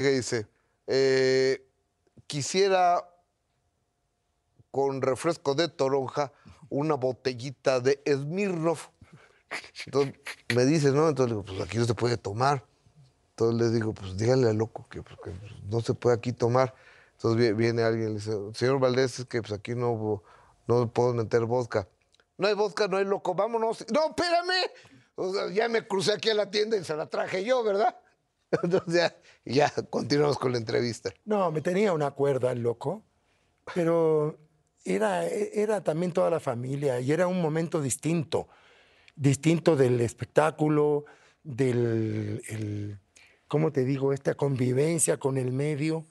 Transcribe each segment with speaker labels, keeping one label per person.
Speaker 1: que dice, eh, quisiera con refresco de toronja una botellita de Smirnoff. Entonces me dice, ¿no? Entonces le digo, pues aquí no se puede tomar. Entonces le digo, pues díganle al loco que, pues, pues, no se puede aquí tomar. Entonces vi- viene alguien y le dice, señor Valdés, es que pues aquí no, no puedo meter vodka. No hay vodka, no hay loco, vámonos. No, espérame. Ya me crucé aquí a la tienda y se la traje yo, ¿verdad? Entonces ya, continuamos con la entrevista.
Speaker 2: No, me tenía una cuerda el loco, pero era, era también toda la familia y era un momento distinto, distinto del espectáculo, del, el- ¿cómo te digo?, esta convivencia con el medio.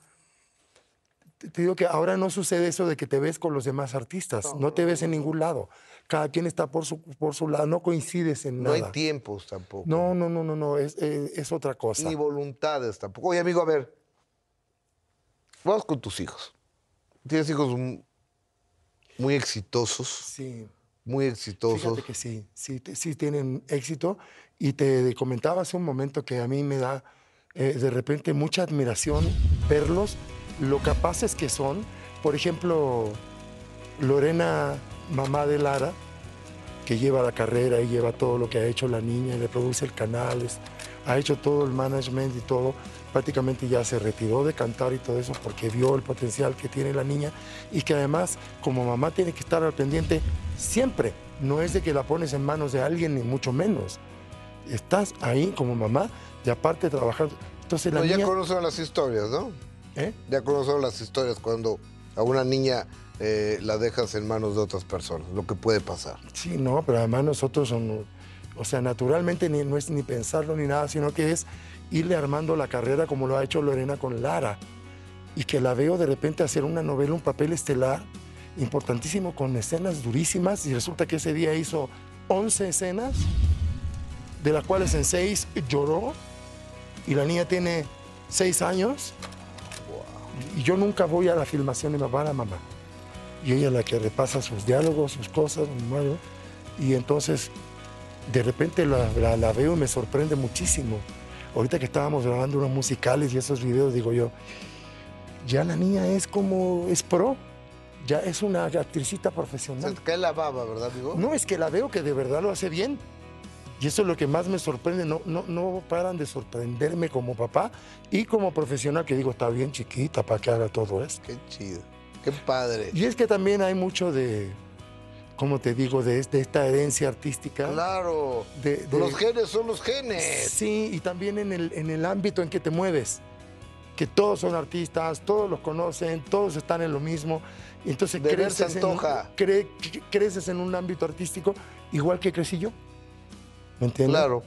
Speaker 2: Te digo que ahora no sucede eso de que te ves con los demás artistas, no, te ves en ningún lado. Cada quien está por su, por su lado, no coincides en
Speaker 1: No
Speaker 2: nada.
Speaker 1: hay tiempos tampoco.
Speaker 2: No, no, no, no, no, es, es- es otra cosa.
Speaker 1: Ni voluntades tampoco. Oye, amigo, a ver. Vamos con tus hijos. Tienes hijos muy exitosos,
Speaker 2: Sí.
Speaker 1: muy exitosos.
Speaker 2: Fíjate que sí, sí, sí tienen éxito. Y te comentaba hace un momento que a mí me da eh, de repente mucha admiración verlos, lo capaces que son. Por ejemplo, Lorena, mamá de Lara, que lleva la carrera y lleva todo lo que ha hecho la niña, le produce el canal, es- ha hecho todo el management y todo. Prácticamente ya se retiró de cantar y todo eso porque vio el potencial que tiene la niña y que además como mamá tiene que estar al pendiente siempre. No es de que la pones en manos de alguien ni mucho menos. Estás ahí como mamá y aparte trabajando. Entonces la
Speaker 1: No, ya
Speaker 2: niña...
Speaker 1: conocen las historias, ¿no?
Speaker 2: ¿Eh?
Speaker 1: Ya conocen las historias cuando a una niña eh, la dejas en manos de otras personas, lo que puede pasar.
Speaker 2: Sí, no, pero además nosotros son, o sea, naturalmente ni- no es ni pensarlo ni nada, sino que es irle armando la carrera como lo ha hecho Lorena con Lara. Y que la veo de repente hacer una novela, un papel estelar importantísimo con escenas durísimas y resulta que ese día hizo 11 escenas, de las cuales en 6 lloró y la niña tiene 6 años. Y yo nunca voy a la filmación me va la mamá. Y ella es la que repasa sus diálogos, sus cosas, y entonces de repente la, la- la veo y me sorprende muchísimo. Ahorita que estábamos grabando unos musicales y esos videos, digo yo, ya la niña es como, es pro, ya es una actricita
Speaker 1: Se
Speaker 2: profesional.
Speaker 1: te cae la baba, ¿verdad, amigo?
Speaker 2: No, es que la veo que de verdad lo hace bien. Y eso es lo que más me sorprende. No, no, no paran de sorprenderme como papá y como profesional, que digo, está bien chiquita para que haga todo esto.
Speaker 1: Qué chido. Qué padre.
Speaker 2: Y es que también hay mucho de, como te digo, de, de esta herencia artística.
Speaker 1: Claro.
Speaker 2: De- de-
Speaker 1: Los genes son los genes.
Speaker 2: Sí, y también en el, en el ámbito en que te mueves. Que todos son artistas, todos los conocen, todos están en lo mismo. Entonces creces en, cre- creces en un ámbito artístico igual que crecí yo. ¿Me entiendes?
Speaker 1: Claro.